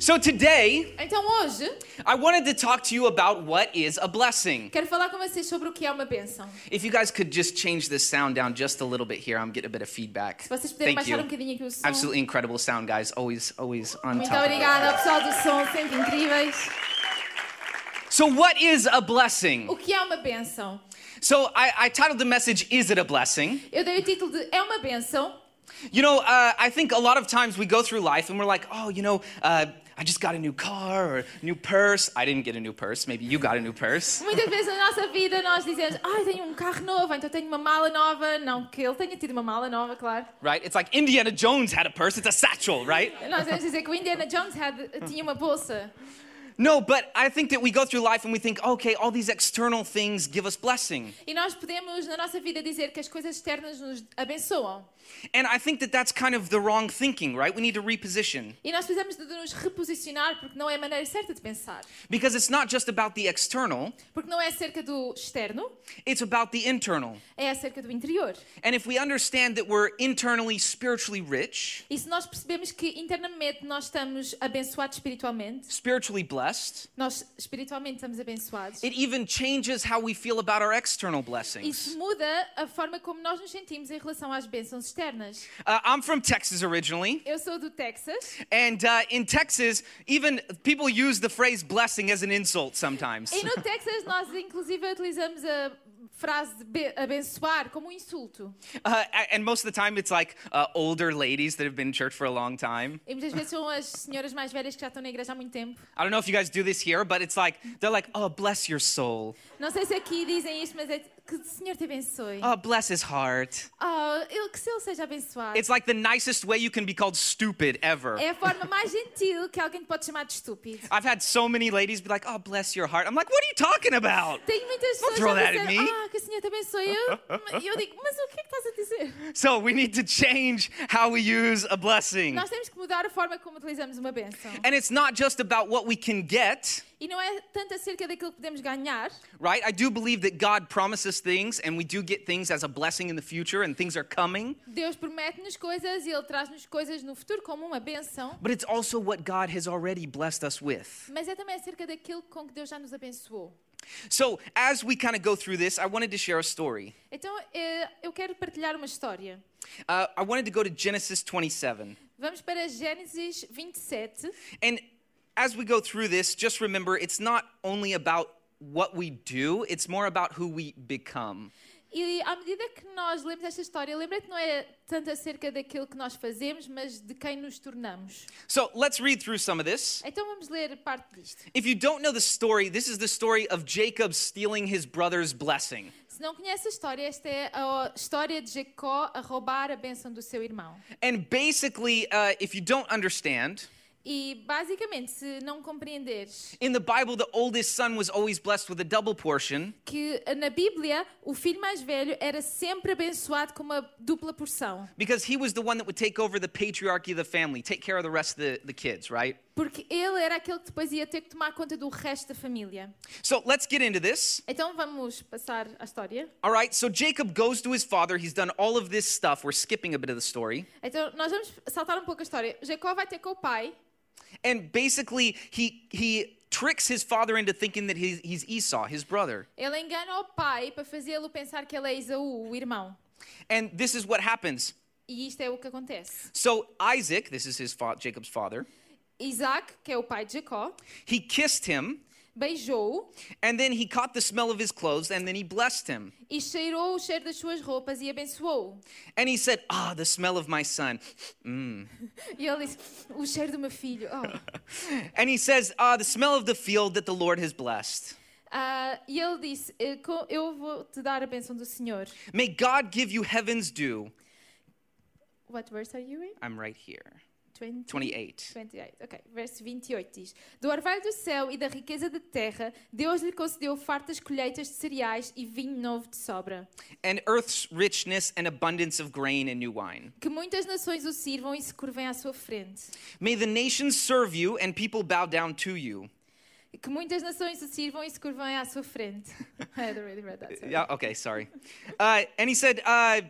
So today, Então hoje I wanted to talk to you about what is a blessing. quero falar com vocês sobre o que é uma bênção. If you guys could just change this sound down just a little bit here, I'm getting a bit of feedback. Se vocês puderem Thank baixar you. um bocadinho aqui o som. Absolutely incredible sound, guys. Always, always on Muito top. it. obrigada pessoal do som, sempre incríveis. So, what is a blessing? O que é uma bênção? So, I, I titled the message "Is It a Blessing?" Eu dei o título de É uma bênção. You know, uh, I think a lot of times we go through life and we're like, oh, you know, uh, I just got a new car or new purse. I didn't get a new purse. Maybe you got a new purse. Muitas vezes na nossa vida nós dizemos, ai, tenho um carro novo, então tenho uma mala nova. Não que ele tenha tido uma mala nova, claro. Right? It's like Indiana Jones had a purse. It's a satchel, right? Nós vamos dizer que Indiana Jones had- tinha uma bolsa. No, but I think that we go through life and we think, okay, all these external things give us blessing. E nós podemos, na nossa vida, dizer que as coisas externas nos abençoam. And I think that that's kind of the wrong thinking, right? We need to reposition E nós precisamos de nos reposicionar porque não é a maneira certa de pensar. because it's not just about the external, Porque não é acerca do externo, it's about the internal. é acerca do interior. And if we understand that we're internally spiritually rich, E se nós percebemos que internamente nós estamos abençoados espiritualmente, spiritually blessed, nós espiritualmente estamos abençoados, it even changes how we feel about our external blessings. isso muda a forma como nós nos sentimos em relação às bênçãos externas. Uh, I'm from Texas originally, Eu sou do Texas and uh, in Texas, even people use the phrase blessing as an insult sometimes. e no Texas nós inclusive utilizamos a frase abençoar como um insulto. Uh, and most of the time, it's like uh, older ladies that have been in church for a long time. E muitas vezes são as senhoras mais velhas que já estão na igreja há muito tempo. I don't know if you guys do this here, but it's like, they're like, oh, bless your soul. Não sei se aqui dizem isto, mas é que o Senhor te abençoe. Oh, bless his heart. Oh, ele, que ele seja abençoado. It's like the nicest way you can be called stupid ever. É a forma mais gentil que alguém pode chamar de estúpido. I've had so many ladies be like, oh, bless your heart. I'm like, what are you talking about? Tenho muitas pessoas throw that at me. ah, que o Senhor te abençoe. Eu, eu digo, mas o que é que estás a dizer? So we need to change how we use a blessing. Nós temos que mudar a forma como utilizamos uma bênção. And it's not just about what we can get, E não é tanto acerca daquilo que podemos ganhar. right? I do believe that God promises things and we do get things as a blessing in the future and things are coming. Deus promete-nos coisas e Ele traz-nos coisas no futuro como uma bênção. But it's also what God has already blessed us with. Mas é também acerca daquilo com que Deus já nos abençoou. So, as we kind of go through this, I wanted to share a story. Então, eh, eu quero partilhar uma história. Uh, I wanted to go to Genesis 27. Vamos para Gênesis 27. And as we go through this, just remember it's not only about what we do, it's more about who we become. E à medida que nós lemos esta história, lembra que não é tanto acerca daquilo que nós fazemos, mas de quem nos tornamos. So, let's read through some of this. Então vamos ler parte disto. If you don't know the story, this is the story of Jacob stealing his brother's blessing. Se não conhece a história, esta é a história de Jacó a roubar a bênção do seu irmão. And basically, uh, if you don't understand, E basicamente, se não compreenderes in the Bible, the oldest son was always blessed with a double portion. que na Bíblia o filho mais velho era sempre abençoado com uma dupla porção, Because he was the one that would take over the patriarchy of the family, take care of the rest of the, the kids, right? Porque ele era aquele que depois ia ter que tomar conta do resto da família. So let's get into this. Então vamos passar à história. All right, so Jacob goes to his father. He's done all of this stuff. We're skipping a bit of the story. Então nós vamos saltar um pouco a história. Jacó vai ter com o pai And basically, he, he tricks his father into thinking that he's, he's Esau, his brother. Ele engana o pai para fazê-lo pensar que ele é Esaú, o irmão. And this is what happens. E isto é o que acontece. So Isaac, this is his fa- Jacob's father, Isaac, que é o pai de Jacó, he kissed him, beijou-o and then he caught the smell of his clothes, and then he blessed him. e cheirou o cheiro das suas roupas e abençoou-o. And he said, Ah, the smell of my son. Mm. E ele disse: O cheiro do meu filho. Oh. And he says, Ah, the smell of the field that the Lord has blessed. Ah, e ele disse: "Eh, Eu vou te dar a bênção do Senhor. May God give you heaven's dew. What verse are you in? I'm right here. 20, 28. 28, ok. Verso 28 diz: Do orvalho do céu e da riqueza da terra, Deus lhe concedeu fartas colheitas de cereais e vinho novo de sobra. And earth's richness and abundance of grain and new wine. Que muitas nações o sirvam e se curvem à sua frente. May the nations serve you and people bow down to you. Que muitas nações o sirvam e se curvem à sua frente. I had already read that. sorry. Yeah, okay, sorry. Uh, and he said, uh,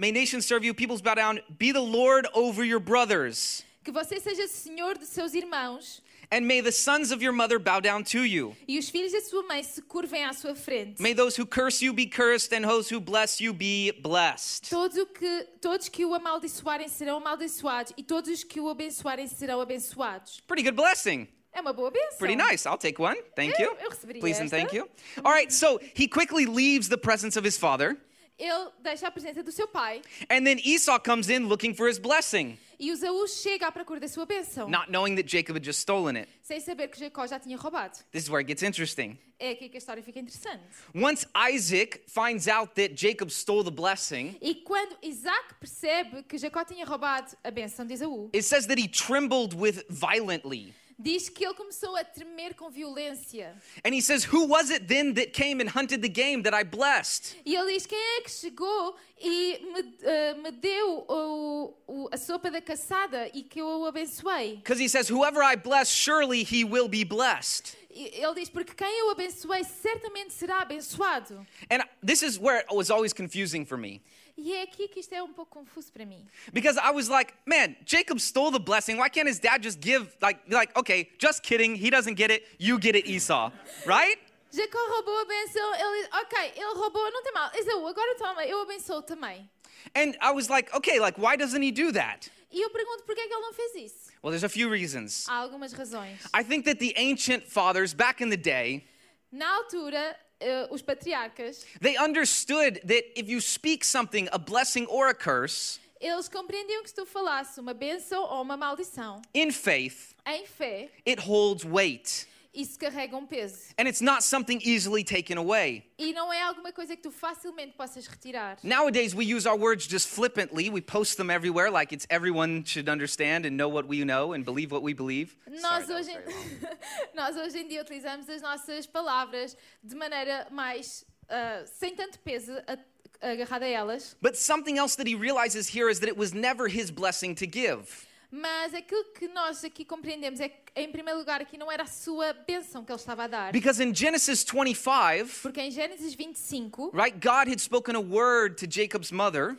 May nations serve you, peoples bow down. Be the Lord over your brothers. Que você seja senhor de seus irmãos And may the sons of your mother bow down to you. e os filhos da sua mãe se curvem à sua frente. May those who curse you be cursed, and those who bless you be blessed. Todos, que, todos que o amaldiçoarem serão amaldiçoados e todos os que o abençoarem serão abençoados. Pretty good blessing. É uma boa bênção. Pretty nice. I'll take one. Thank you. Eu- eu receberia Please and thank you. All right, so he quickly leaves the presence of his father, Ele deixa a presença do seu pai and then Esau comes in looking for his blessing, e Esaú chega à procura da sua bênção, not knowing that Jacob had just stolen it. sem saber que Jacó já tinha roubado. This is where it gets interesting. É aqui que a história fica interessante. Once Isaac finds out that Jacob stole the blessing, E quando Isaac percebe que Jacó tinha roubado a bênção de Esaú, it says that he trembled with violently. Diz que ele começou a tremer com violência. And he says, Who was it then that came and hunted the game that I blessed? E ele diz: Quem é que chegou e me, eh, me deu o- o- a sopa da caçada e que eu o abençoei? Because he says, Whoever I bless, surely he will be blessed. Ele diz: Porque quem eu abençoei certamente será abençoado. And this is where it was always confusing for me. E é aqui que isto é um pouco confuso para mim. Because I was like, man, Jacob stole the blessing. Why can't his dad just give, like, be like, okay, just kidding. He doesn't get it. You get it, Esau. Right? Jacó roubou a benção, ele Ok, ele roubou, não tem mal. Esaú, agora toma, eu abençoo também. And I was like, okay, like, why doesn't he do that? E eu pergunto: é que ele não fez isso? Well, there's a few reasons. Há algumas razões. I think that the ancient fathers back in the day, Na altura, Eh, os patriarcas, they understood that if you speak something, a blessing or a curse, eles compreendiam que se tu falasse uma benção ou uma maldição, in faith, em fé, it holds weight. Isso carrega um peso. And it's not something easily taken away. E não é alguma coisa que tu facilmente possas retirar. Nowadays, we use our words just flippantly. We post them everywhere like it's everyone should understand and know what we know and believe what we believe. Sorry, Nós that was hoje, very long. nós hoje em dia utilizamos as nossas palavras de maneira mais. ah, sem tanto peso a- agarrado a elas. But something else that he realizes here is that it was never his blessing to give. Mas aquilo que nós aqui compreendemos é que, em primeiro lugar, aqui não era a sua bênção que ele estava a dar. Because in Genesis 25, Porque em Gênesis 25, right, God had spoken a word to Jacob's mother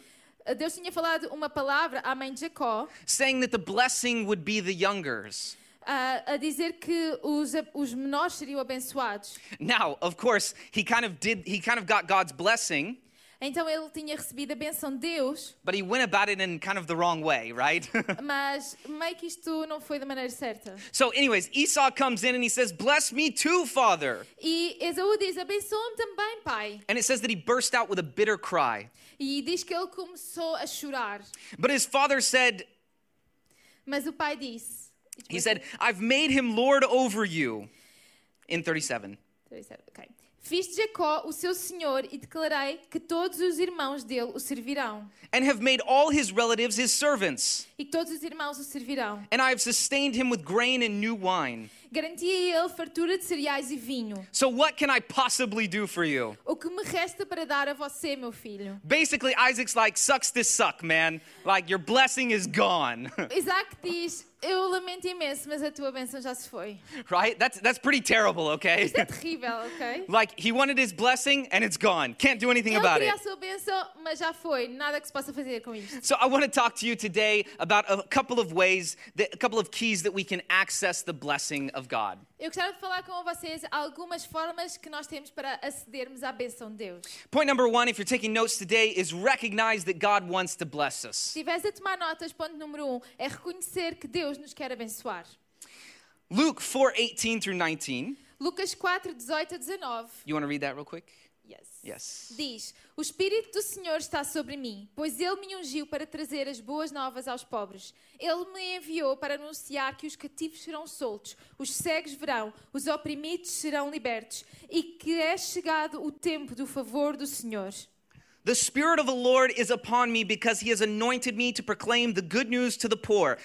Deus tinha falado uma palavra à mãe de Jacó saying that the blessing would be the youngers. ah, a dizer que os, os menores seriam abençoados. Now, of course, he kind of did, he kind of got God's blessing, Então ele tinha recebido a bênção de Deus, but he went about it in kind of the wrong way, right? mas meio que isto não foi da maneira certa. so, anyways, Esau comes in and he says, Bless me too, father. E Esaú diz: abençoa-me também, pai. And it says that he burst out with a bitter cry. E diz que ele começou a chorar. But his father said, Mas o pai disse: He said, I've made him Lord over you. In 37. Ok. Fiz de Jacó o seu senhor e declarei que todos os irmãos dele o servirão. And have made all his relatives his servants. E todos os irmãos o servirão. And I have sustained him with grain and new wine. Garanti a ele fartura de cereais e vinho. So, what can I possibly do for you? O que me resta para dar a você, meu filho? Basically, Isaac's like, Sucks to suck, man. Like, your blessing is gone. Isaac diz: Eu lamento imenso, mas a tua bênção já se foi. right? That's, that's pretty terrible, okay? Isto é terrível, ok? like, he wanted his blessing and it's gone. Can't do anything Ele about queria it. a sua bênção, mas já foi. Nada que se possa fazer com isto. So I want to talk to you today about a couple of ways, that, a couple of keys that we can access the blessing of God. Eu gostava de falar com vocês algumas formas que nós temos para acedermos à bênção de Deus. Point number one, if you're taking notes today, is recognize that God wants to bless us. Se estiveres a tomar notas, ponto número um é reconhecer que Deus nos quer abençoar. Luke 4 18 through 19. Lucas 4, 18 a 19. You want to read that real quick? Yes. Yes. Diz: O Espírito do Senhor está sobre mim, pois Ele me ungiu para trazer as boas novas aos pobres. Ele me enviou para anunciar que os cativos serão soltos, os cegos verão, os oprimidos serão libertos e que é chegado o tempo do favor do Senhor. The Spirit of the Lord is upon me because he has anointed me to proclaim the good news to the poor.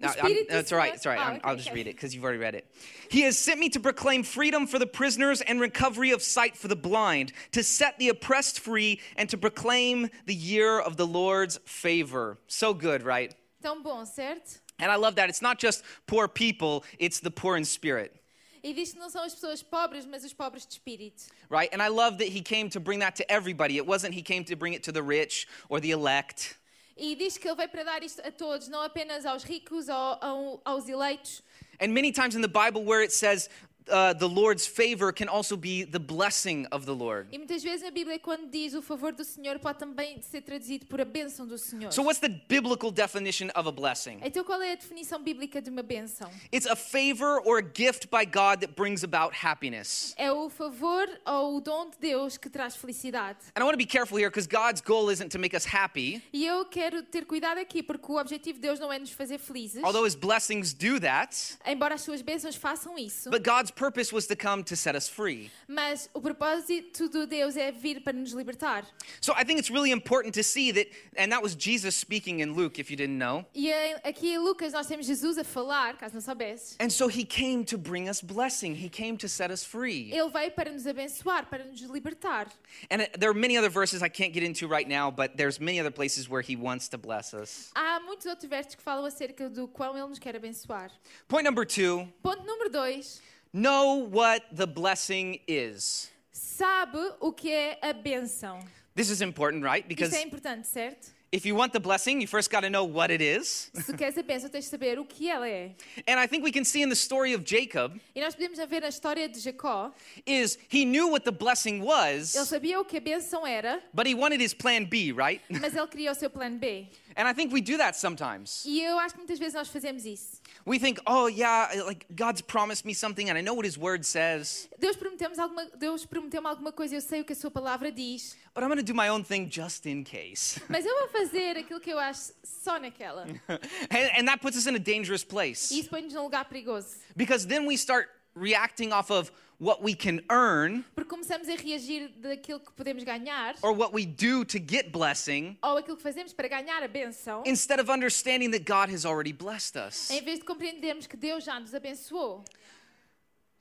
No, I'm- Espírito do it's all right. It's all right. I'm- oh, okay, I'll just okay. read it because you've already read it. He has sent me to proclaim freedom for the prisoners and recovery of sight for the blind, to set the oppressed free, and to proclaim the year of the Lord's favor. So good, right? Tão bom, certo? And I love that. It's not just poor people, it's the poor in spirit, E diz que não são as pessoas pobres, mas os pobres de espírito. right? And I love that he came to bring that to everybody. It wasn't he came to bring it to the rich or the elect. E diz que ele veio para dar isto a todos, não apenas aos ricos ou ao- aos eleitos. And many times in the Bible where it says uh, the Lord's favor can also be the blessing of the Lord. E muitas vezes na Bíblia, quando diz o favor do Senhor, pode também ser traduzido por a bênção do Senhor. So, what's the biblical definition of a blessing? Então, qual é a definição bíblica de uma bênção? It's a favor or a gift by God that brings about happiness. É o favor ou o dom de Deus que traz felicidade. And I want to be careful here because God's goal isn't to make us happy, E eu quero ter cuidado aqui, porque o objetivo de Deus não é nos fazer felizes, although His blessings do that. embora as suas bênçãos façam isso. But God's purpose was to come to set us free. Mas o propósito de Deus é vir para nos libertar. So I think it's really important to see that, and that was Jesus speaking in Luke, if you didn't know. E aqui em Lucas nós temos Jesus a falar, caso não soubesses. And so He came to bring us blessing, He came to set us free. Ele veio para nos abençoar, para nos libertar. And there are many other verses I can't get into right now, but there's many other places where He wants to bless us. Há muitos outros versos que falam acerca do quão Ele nos quer abençoar. Point number two Ponto número dois. Know what the blessing is. Sabe o que é a bênção? This is important, right? Because é importante, certo? if you want the blessing, you first got to know what it is. Se queres a bênção, tens de saber o que ela é. And I think we can see in the story of Jacob E nós podemos ver na história de Jacó. is he knew what the blessing Ele was, sabia o que a bênção era, but he wanted his plan B, right? mas ele queria o seu plano B. And I think we do that sometimes. E eu acho que muitas vezes nós fazemos isso. We think, "Oh yeah, like God's promised me something and I know what his word says, Deus prometeu-me alguma, Deus prometeu alguma coisa, eu sei o que a sua palavra diz, but I'm going to do my own thing just in case." mas eu vou fazer aquilo que eu acho só naquela. and, and that puts us in a dangerous place. E isso põe-nos num lugar perigoso. Because then we start reacting off of what we can earn Porque começamos a reagir daquilo que podemos ganhar, or what we do to get blessing ou aquilo que fazemos para ganhar a benção, instead of understanding that God has already blessed us. em vez de compreendermos que Deus já nos abençoou.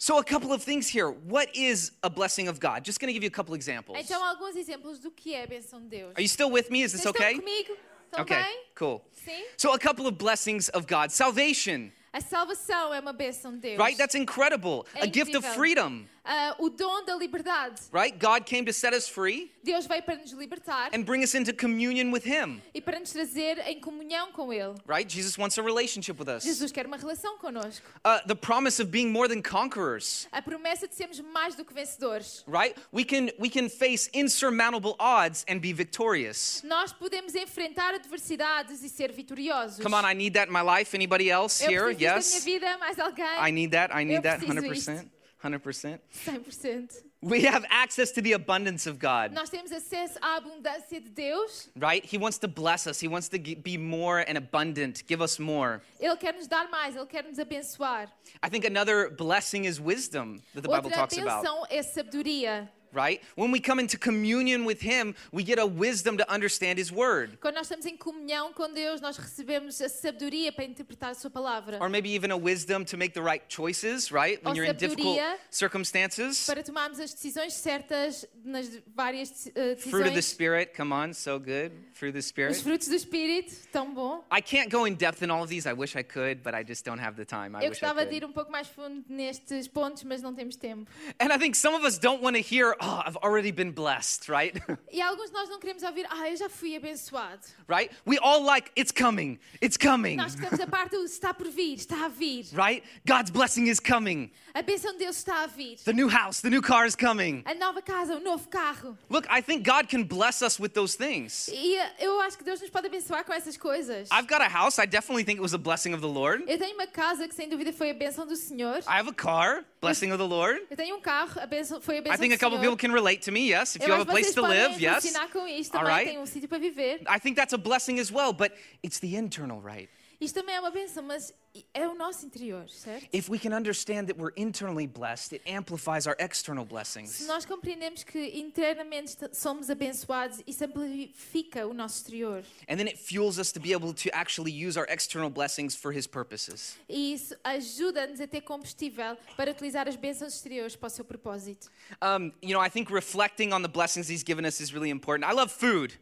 So, a couple of things here. What is a blessing of God? Just going to give you a couple examples. Então, alguns exemplos do que é a benção de Deus. Are you still with me? Is this Vocês okay? estão comigo? Estão Okay, bem? cool. Sim? So, a couple of blessings of God. Salvation, A salvação é uma benção de Deus. right? That's incredible. É A gift of freedom, Ah, o dom da liberdade. right? God came to set us free Deus veio para nos libertar and bring us into communion with Him, e para nos trazer em comunhão com Ele. right? Jesus wants a relationship with us. Jesus quer uma relação connosco. Uh, the promise of being more than conquerors. A promessa de sermos mais do que vencedores. right we can we can face insurmountable odds and be victorious Nós podemos enfrentar adversidades e ser vitoriosos. come on i need that in my life anybody else here yes vida, mais alguém? i need that i need that 100% 100% 100%. we have access to the abundance of god Nós temos acesso à abundância de Deus. right he wants to bless us he wants to be more and abundant give us more Ele quer nos dar mais, Ele quer nos abençoar. i think another blessing is wisdom that the bible talks about é sabedoria. Right when we come into communion with him we get a wisdom to understand his word Quando nós estamos em comunhão com Deus, nós recebemos a sabedoria para interpretar a sua palavra. or maybe even a wisdom to make the right choices right when Ou you're in difficult circumstances Para tomarmos as decisões certas nas várias uh, Fruit of the. Spirit, come on, so good. Fruit of the spirit. Os frutos do Espírito, tão bom. I can't go in depth in all of these. I wish I could, but I just don't have the time. I Eu wish I gostava de ir um pouco mais fundo nestes pontos, mas não temos tempo. And I think some of us don't want to hear, oh, I've already been blessed, right? E alguns nós não queremos ouvir, ah, eu já fui abençoado. right? We all like, it's coming, it's coming, Nós gostamos da parte do está por vir, está a vir. right? God's blessing is coming. A bênção de Deus está a vir. The new house, the new car is coming. A nova casa, o novo carro. Look, I think God can bless us with those things. E eu acho que Deus nos pode abençoar com essas coisas. I've got a house. I definitely think it was a blessing of the Lord. Eu tenho uma casa que sem dúvida foi a bênção do Senhor. I have a car, blessing of the Lord. Eu tenho um carro, a bênção, foi a I bênção think a couple Senhor. People can relate to me, yes. If you have a place to live, yes. ensinar com isto All têm um sítio viver. I think that's a blessing as well, but it's the internal, right? Isto também é uma benção, mas é o nosso interior, certo? If we can understand that we're internally blessed, it amplifies our external Se blessings. nós compreendemos que internamente somos abençoados, isso amplifica o nosso exterior. And then it fuels us to be able to actually use our external blessings for His purposes. E isso ajuda-nos a ter combustível para utilizar as bênçãos exteriores para o seu propósito. Um, you know, I think reflecting on the blessings He's given us is really important. I love food.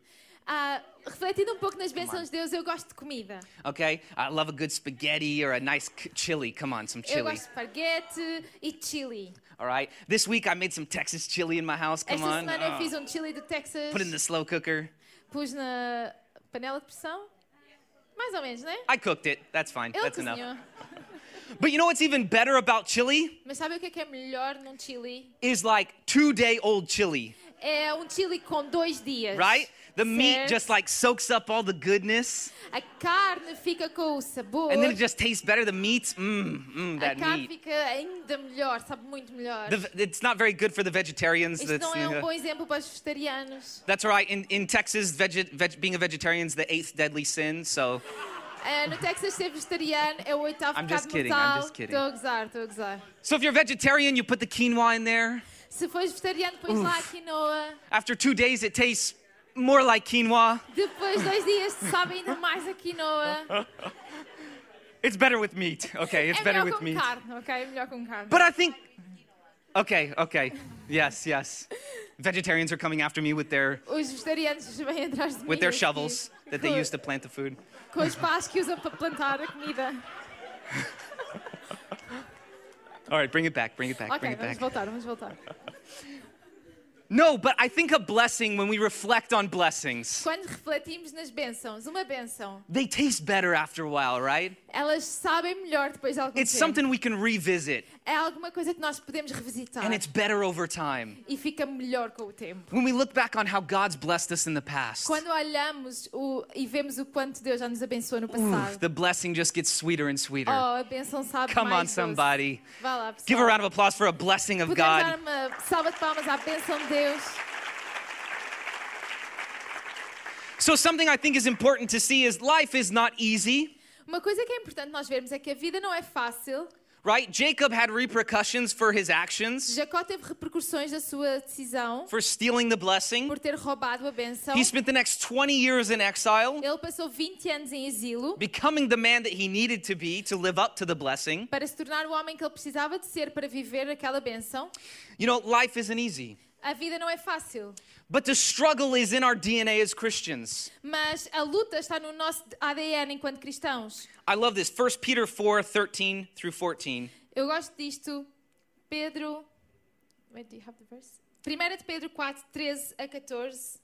Ah, refletindo um pouco nas bênçãos de Deus, eu gosto de comida. Okay, I love a good spaghetti or a nice c- chili. Come on, some Eu chili. gosto de esparguete e chili. All right. This week I made some Texas chili in my house. Come Esta on. semana eu Oh. fiz um chili do Texas, Put it in the slow cooker. pus na panela de pressão. Mais ou menos, né? I cooked it. That's fine. Ele That's enough. cozinhou. But you know what's even better about chili? Mas sabe o que é que é melhor num chili? Is like two day old chili, É um chili com dois dias. right? The meat Certo? just like soaks up all the goodness, A carne fica com o sabor. and then it just tastes better. The meats, mmm, mmm, a that carne meat. fica ainda melhor, sabe muito melhor. The, it's not very good for the vegetarians. Isto não é um uh, bom exemplo para os vegetarianos. that's right. In, in Texas, veg, veg, being a vegetarian is the eighth deadly sin. So Ah, no Texas, ser vegetariano é o oitavo I'm just kidding, I'm just kidding. Estou a gozar, estou a gozar. So if you're vegetarian, you put the quinoa in there. Se fores vegetariano, pões lá quinoa. After two days, it tastes more like quinoa. Depois de dois dias, sabe ainda mais a quinoa. It's better with meat. Okay, it's é better with meat. carne, ok? Melhor com carne. But I think, okay, okay, yes, yes. Vegetarians are coming after me with their Os vegetarianos vêm atrás de with their shovels that they use to plant the food. Com os pás que usam para plantar a comida. All right, bring it back, bring it back, Ok, bring it vamos back. voltar, vamos voltar. No, but I think a blessing when we reflect on blessings, Quando refletimos nas bênçãos, uma bênção, they taste better after a while, right? elas sabem melhor depois de algum It's tempo. something we can revisit, É alguma coisa que nós podemos revisitar and it's better over time. e fica melhor com o tempo. When we look back on how God's blessed us in the past, Quando olhamos o, e vemos o quanto Deus já nos abençoou no passado, the blessing just gets sweeter and sweeter. oh, a bênção sabe Come on, mais doce. somebody. Vá lá, pessoal. Give a round of applause for a blessing of Podemos dar God. uma salva de palmas à bênção de Deus. So, something I think is important to see is life is not easy, Uma coisa que é importante nós vermos é que a vida não é fácil. Right? Jacob had repercussions for his actions, Jacó teve repercussões da sua decisão for stealing the blessing. por ter roubado a bênção. He spent the next 20 years in exile, Ele passou 20 anos em exílio becoming the man that he needed to be to live up to the blessing. para se tornar o homem que ele precisava de ser para viver aquela bênção. You know, life isn't easy, A vida não é fácil, but the struggle is in our DNA as Christians. mas a luta está no nosso ADN enquanto cristãos. I love this. 1 Peter 4 13 through 14. Eu gosto disto. Pedro. Wait, do you have the verse? 1 de Pedro 4, 13 a 14.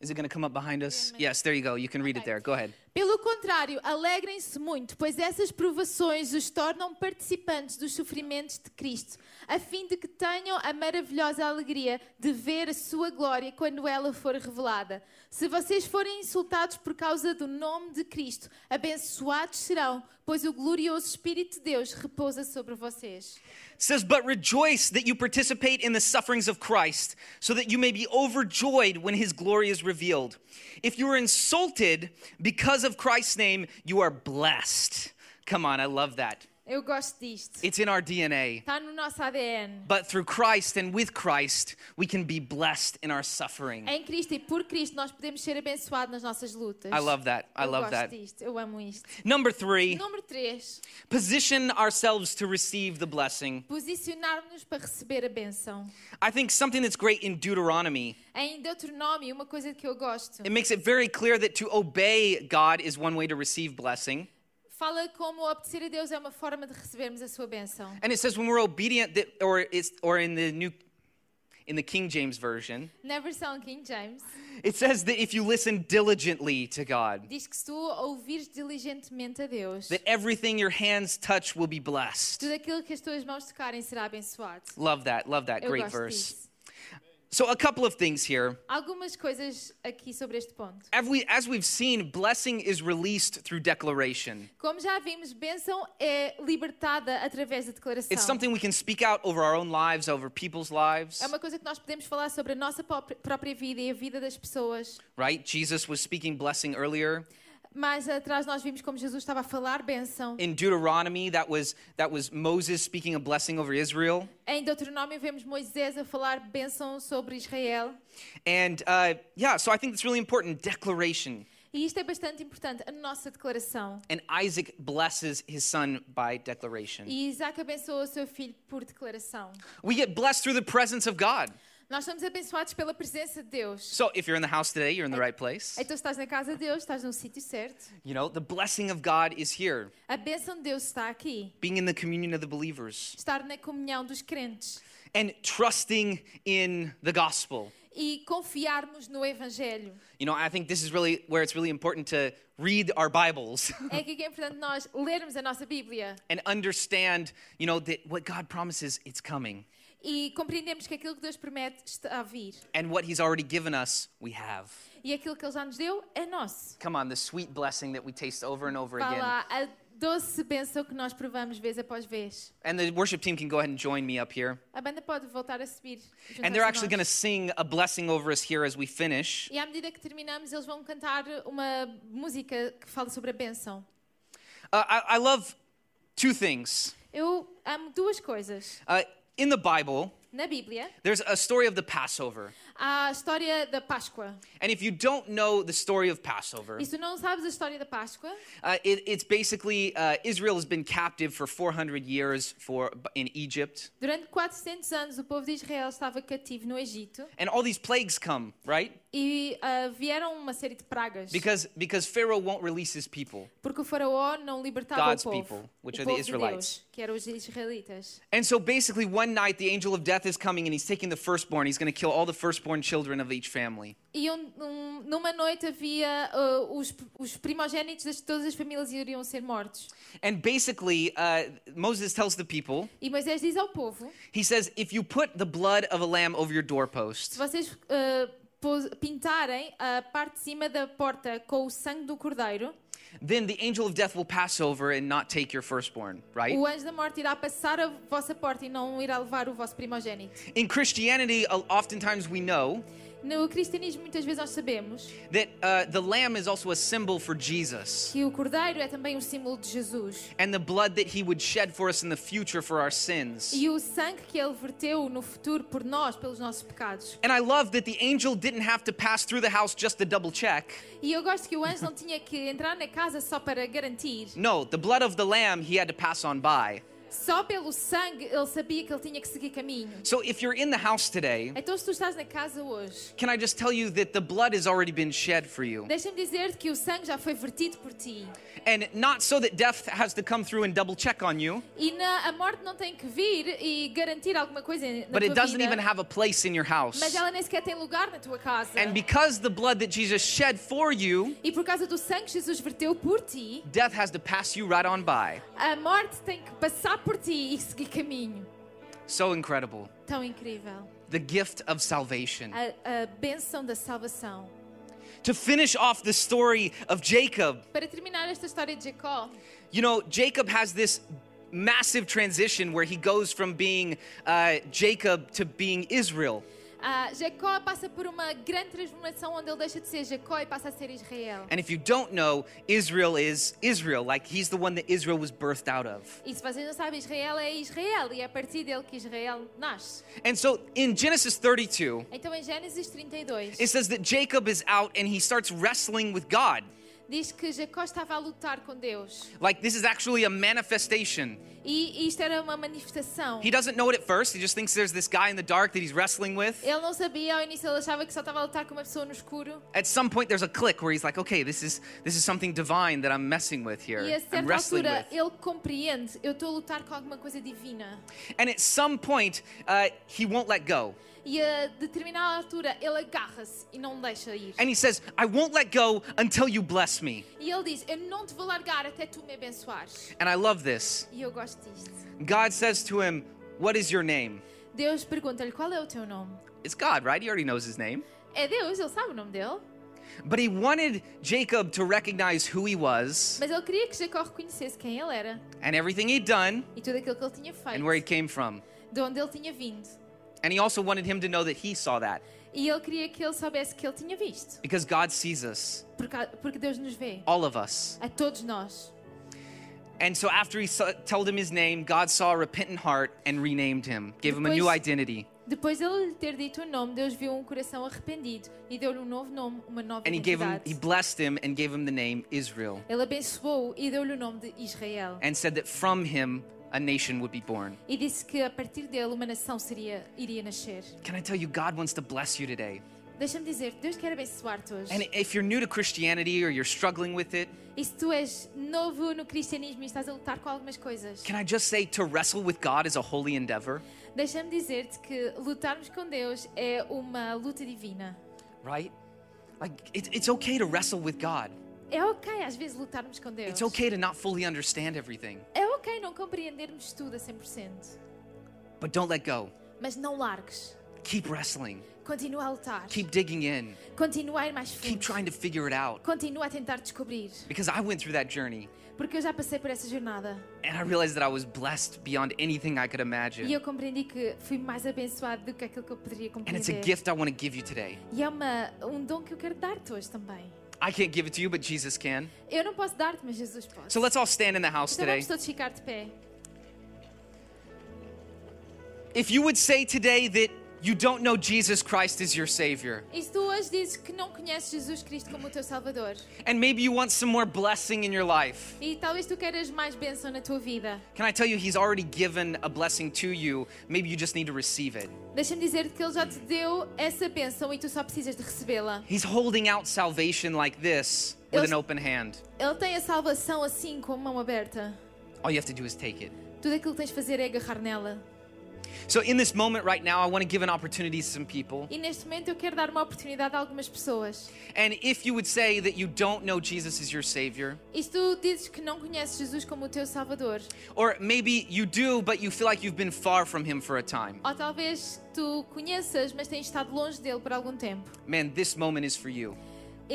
Is it going to come up behind us? Yeah, Yes, there you go. You can read it Okay. there. Go ahead. Pelo contrário, alegrem-se muito, pois essas provações os tornam participantes dos sofrimentos de Cristo, a fim de que tenham a maravilhosa alegria de ver a sua glória quando ela for revelada. Se vocês forem insultados por causa do nome de Cristo, abençoados serão, pois o glorioso Espírito de Deus repousa sobre vocês. Says, But rejoice that you participate in the sufferings of Christ, so that you may be overjoyed when his glory is revealed. If you are insulted because of Christ's name, you are blessed. Come on, I love that. Eu gosto disto. It's in our DNA. Está no nosso ADN. But through Christ and with Christ, we can be blessed in our suffering. Em Cristo e por Cristo nós podemos ser abençoados nas nossas lutas. I love that. I eu love gosto that. disto. Eu amo isto. Number three, Número 3. position ourselves to receive the blessing. Posicionar-nos para receber a benção. I think something that's great in Deuteronomy, Em Deuteronômio, uma coisa que eu gosto, it makes it very clear that to obey God is one way to receive blessing. Fala como obedecer a Deus é uma forma de recebermos a sua benção. And it says when we're obedient that or it's or in the new in the King James version, Na versão King James, it says that if you listen diligently to God, diz que se tu ouvires diligentemente a Deus, that everything your hands touch will be blessed. tudo aquilo que as tuas mãos tocarem será abençoado. Love that. Love that. Eu Great verse. disso. So a couple of things here. Algumas coisas aqui sobre este ponto. As we as we've seen, blessing is released through declaration. Como já vimos, bênção é libertada através da declaração. It's something we can speak out over our own lives, over people's lives, É uma coisa que nós podemos falar sobre a nossa própria vida e a vida das pessoas. right? Jesus was speaking blessing earlier. Mais atrás nós vimos como Jesus estava a falar bênção. In Deuteronomy, that was that was Moses speaking a blessing over Israel. Em Deuteronômio vemos Moisés a falar bênção sobre Israel. And uh, yeah, so I think it's really important declaration. E isto é bastante importante, a nossa declaração. And Isaac blesses his son by declaration. E Isaac abençoa o seu filho por declaração. We get blessed through the presence of God. Nós somos abençoados pela presença de Deus. So if you're in the house today, you're in the right place. Então estás na casa de Deus, estás no sítio certo. You know, the blessing of God is here, A bênção de Deus está aqui. being in the communion of the believers Estar na comunhão dos crentes. and trusting in the gospel. E confiarmos no Evangelho. You know, I think this is really where it's really important to read our Bibles É aqui que é importante nós lermos a nossa Bíblia and understand, you know, that what God promises, it's coming. E compreendermos que aquilo que Deus promete está a vir. And what He's already given us, we have. E aquilo que Ele já nos deu é nosso. Come on, the sweet blessing that we taste over and over again. lá, a doce bênção que nós provamos vez após vez. And the worship team can go ahead and join me up here. A banda pode voltar a subir. And they're actually going to sing a blessing over us here as we finish. E à medida que terminamos, eles vão cantar uma música que fala sobre a bênção. Uh, I, I love two things. Eu amo duas coisas. Uh, in the Bible, Na Bíblia, there's a story of the Passover. A história da Páscoa. And if you don't know the story of Passover, E se não sabes a história da Páscoa, uh, it, it's basically uh, Israel has been captive for 400 years for, in Egypt. durante 400 anos o povo de Israel estava cativo no Egito And all these plagues come, right? e ah, vieram uma série de pragas. Because, because Pharaoh won't release his people. Porque o faraó não libertava God's o povo, people, which o are the povo de Israelites. Deus, que eram os israelitas. And so basically, one night the angel of death is coming and he's taking the firstborn. He's going to kill all the firstborn children of each family. E um- um- numa noite havia ah, os, os primogênitos de todas as famílias iriam ser mortos. And basically, uh, Moses tells the people, E Moisés diz ao povo: he says, if you put the blood of a lamb over your se doorpost, vocês pos- pintarem a parte de cima da porta com o sangue do cordeiro, then the angel of death will pass over and not take your firstborn, right? o anjo da morte irá passar a vossa porta e não irá levar o vosso primogênito. In Christianity, oftentimes we know No cristianismo, muitas vezes nós sabemos that uh, the lamb is also a symbol for Jesus que o cordeiro é também um símbolo de Jesus. and the blood that he would shed for us in the future for our sins. E o sangue que ele verteu no futuro por nós, pelos nossos pecados. And I love that the angel didn't have to pass through the house just to double check. E eu gosto que o anjo não tinha que entrar na casa só para garantir. No, the blood of the lamb he had to pass on by. Só pelo sangue ele sabia que ele tinha que seguir caminho. So if you're in the house today, Então, se tu estás na casa hoje, can I just tell you that the blood has already been shed for you? deixa-me dizer-te que o sangue já foi vertido por ti. And not so that death has to come through and double check on you, E na, a morte não tem que vir e garantir alguma coisa na but it tua doesn't even vida. have a place in your house. Mas ela nem sequer tem lugar na tua casa. And because the blood that Jesus shed for you, E por causa do sangue que Jesus verteu por ti, death has to pass you right on by. a morte tem que passar por ti e seguir caminho. So incredible. Tão incrível. The gift of salvation. A, a bênção da salvação. To finish off the story of Jacob, Para terminar esta história de Jacó, you know, Jacob has this massive transition where he goes from being uh, Jacob to being Israel. Ah, Jacó passa por uma grande transformação onde ele deixa de ser Jacó e passa a ser Israel. And if you don't know, Israel is Israel. Like he's the one that Israel was birthed out of. E se vocês não sabem, Israel é Israel e é a partir dele que Israel nasce. And so in Genesis 32, Então em Gênesis 32 it says that Jacob is out and he starts wrestling with God. Diz que Jacó estava a lutar com Deus. Like this is actually a manifestation. E isto era uma manifestação. He doesn't know it at first. He just thinks there's this guy in the dark that he's wrestling with. Ele não sabia, ao início ele achava que só estava a lutar com uma pessoa no escuro. At some point there's a click where he's like, "Okay, this is this is something divine that I'm messing with here. E a I'm certa wrestling altura with." ele compreende, eu estou a lutar com alguma coisa divina. And at some point uh, he won't let go. E a determinada altura ele agarra-se e não deixa ir. And he says, "I won't let go until you bless me." E ele diz: Eu não te vou largar até tu me abençoares. And I love this. E eu gosto disto. God says to him, "What is your name?" Deus pergunta-lhe: Qual é o teu nome? It's God, right? He already knows his name. É Deus, ele sabe o nome dele. But he wanted Jacob to recognize who he was Mas ele queria que Jacó reconhecesse quem ele era and everything he'd done e tudo aquilo que ele tinha feito, and where he came from. de onde ele tinha vindo. And he also wanted him to know that he saw that. E ele queria que ele soubesse que ele tinha visto. because God sees us, Porque, porque Deus nos vê. all of us. A todos nós. And so after he saw, told him his name, God saw a repentant heart and renamed him, gave him a new identity. Depois de ele ter dito o nome, Deus viu um coração arrependido e deu-lhe um novo nome, uma nova And he gave him, he blessed him and gave him the name Israel Ele abençoou e deu-lhe o nome de Israel. and said that from him a nation would be born. E disse que a partir dele uma nação seria, iria nascer. Can I tell you, God wants to bless you today. Deixa-me dizer, Deus quer abençoar-te hoje. And if you're new to Christianity or you're struggling with it, E se tu és novo no cristianismo e estás a lutar com algumas coisas, can I just say to wrestle with God is a holy endeavor, deixa-me dizer-te que lutarmos com Deus é uma luta divina. right? Like, it, it's okay to wrestle with God. É ok às vezes lutarmos com Deus. It's okay to not fully understand everything, É ok não compreendermos tudo a 100%. but don't let go. Mas não largues. Keep wrestling. Continua a lutar. Keep digging in. Continua a ir mais Keep fundo. trying to figure it out. Continua a tentar descobrir. Because I went through that journey Porque eu já passei por essa jornada. and I realized that I was blessed beyond anything I could E imagine. eu compreendi que fui mais abençoado do que aquilo que eu poderia And it's a compreender. gift I want to give you today. E é uma, um dom que eu quero dar-te hoje também. I can't give it to you, but Jesus can. Eu não posso dar-te, mas Jesus pode. So let's all stand in the house Então today. vamos todos ficar de pé. If you would say today that you don't know Jesus Christ as your Savior, E tu hoje dizes que não conheces Jesus Cristo como o teu Salvador, and maybe you want some more blessing in your life, e talvez tu queiras mais bênção na tua vida, can I tell you, He's already given a blessing to you. Maybe you just need to receive it. deixa-me dizer-te que Ele já te deu essa bênção e tu só precisas de recebê-la. He's holding out salvation like this with Ele- an open hand. Ele tem a salvação assim, com a mão aberta. All you have to do is take it. Tudo aquilo que tens de fazer é agarrar nela. So, in this moment right now, I want to give an opportunity to some people. E neste momento eu quero dar uma oportunidade a algumas pessoas. And if you would say that you don't know Jesus as your Savior, E se tu dizes que não conheces Jesus como o teu Salvador, or maybe you do, but you feel like you've been far from Him for a time, ou talvez tu conheças, mas tens estado longe dele por algum tempo, man, this moment is for you.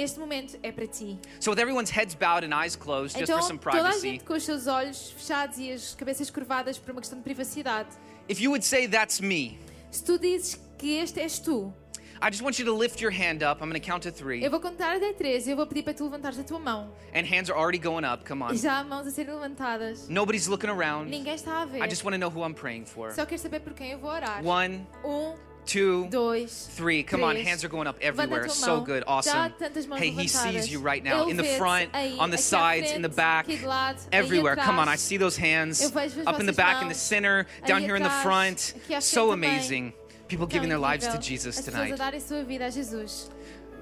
Este momento é para ti. So, with everyone's heads bowed and eyes closed, just Então, for some toda a privacy, gente com os seus olhos fechados e as cabeças curvadas por uma questão de privacidade. if you would say that's me, Se tu dizes que este és tu, I just want you to lift your hand up. I'm going to count to three. eu vou contar até três e eu vou pedir para tu levantares a tua mão. And hands are already going up. Come E on. já há mãos a serem levantadas. Nobody's looking around. Ninguém está a ver. I just want to know who I'm praying for. Só quero saber por quem eu vou orar. One, Um, two, dois, three. Come on, hands are going up everywhere. So good. Awesome. Hey, he sees you right now. In the front, aí, on the sides, in the back, lado, everywhere. Come on, I see those hands Eu vejo as up in the back, in the center, down Aí here in the front. So frente também. amazing. People giving their lives to. Jesus a tonight. darem sua vida a Jesus.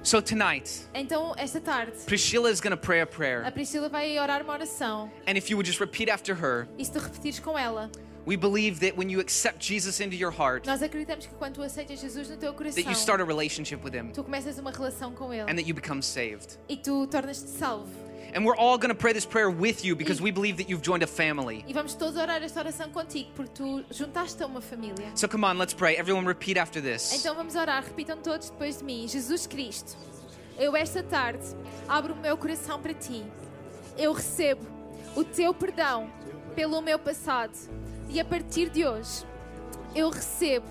So tonight, Então, esta tarde, Priscilla is going to pray a a prayer. Priscila vai orar uma oração. And if you would just repeat after her, E se tu repetires com ela, we believe that when you accept Jesus into your heart, nós acreditamos que quando tu aceitas Jesus no teu coração, that you start a relationship with him tu começas uma relação com Ele and that you become saved. e tu tornas-te salvo. And we're all going to pray this prayer with you because we believe that you've joined a family. E vamos todos orar esta oração contigo, porque tu juntaste a uma família. So come on, let's pray. Everyone repeat after this. Então vamos orar, repitam todos depois de mim. Jesus Cristo, eu esta tarde abro o meu coração para ti. Eu recebo o teu perdão pelo meu passado. E a partir de hoje, eu recebo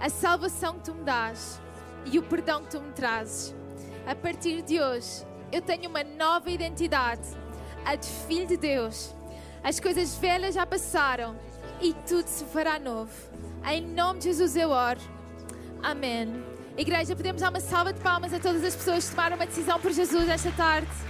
a salvação que tu me dás e o perdão que tu me trazes. A partir de hoje, eu tenho uma nova identidade, a de filho de Deus. As coisas velhas já passaram e tudo se fará novo. Em nome de Jesus eu oro. Amém. Igreja, podemos dar uma salva de palmas a todas as pessoas que tomaram uma decisão por Jesus esta tarde.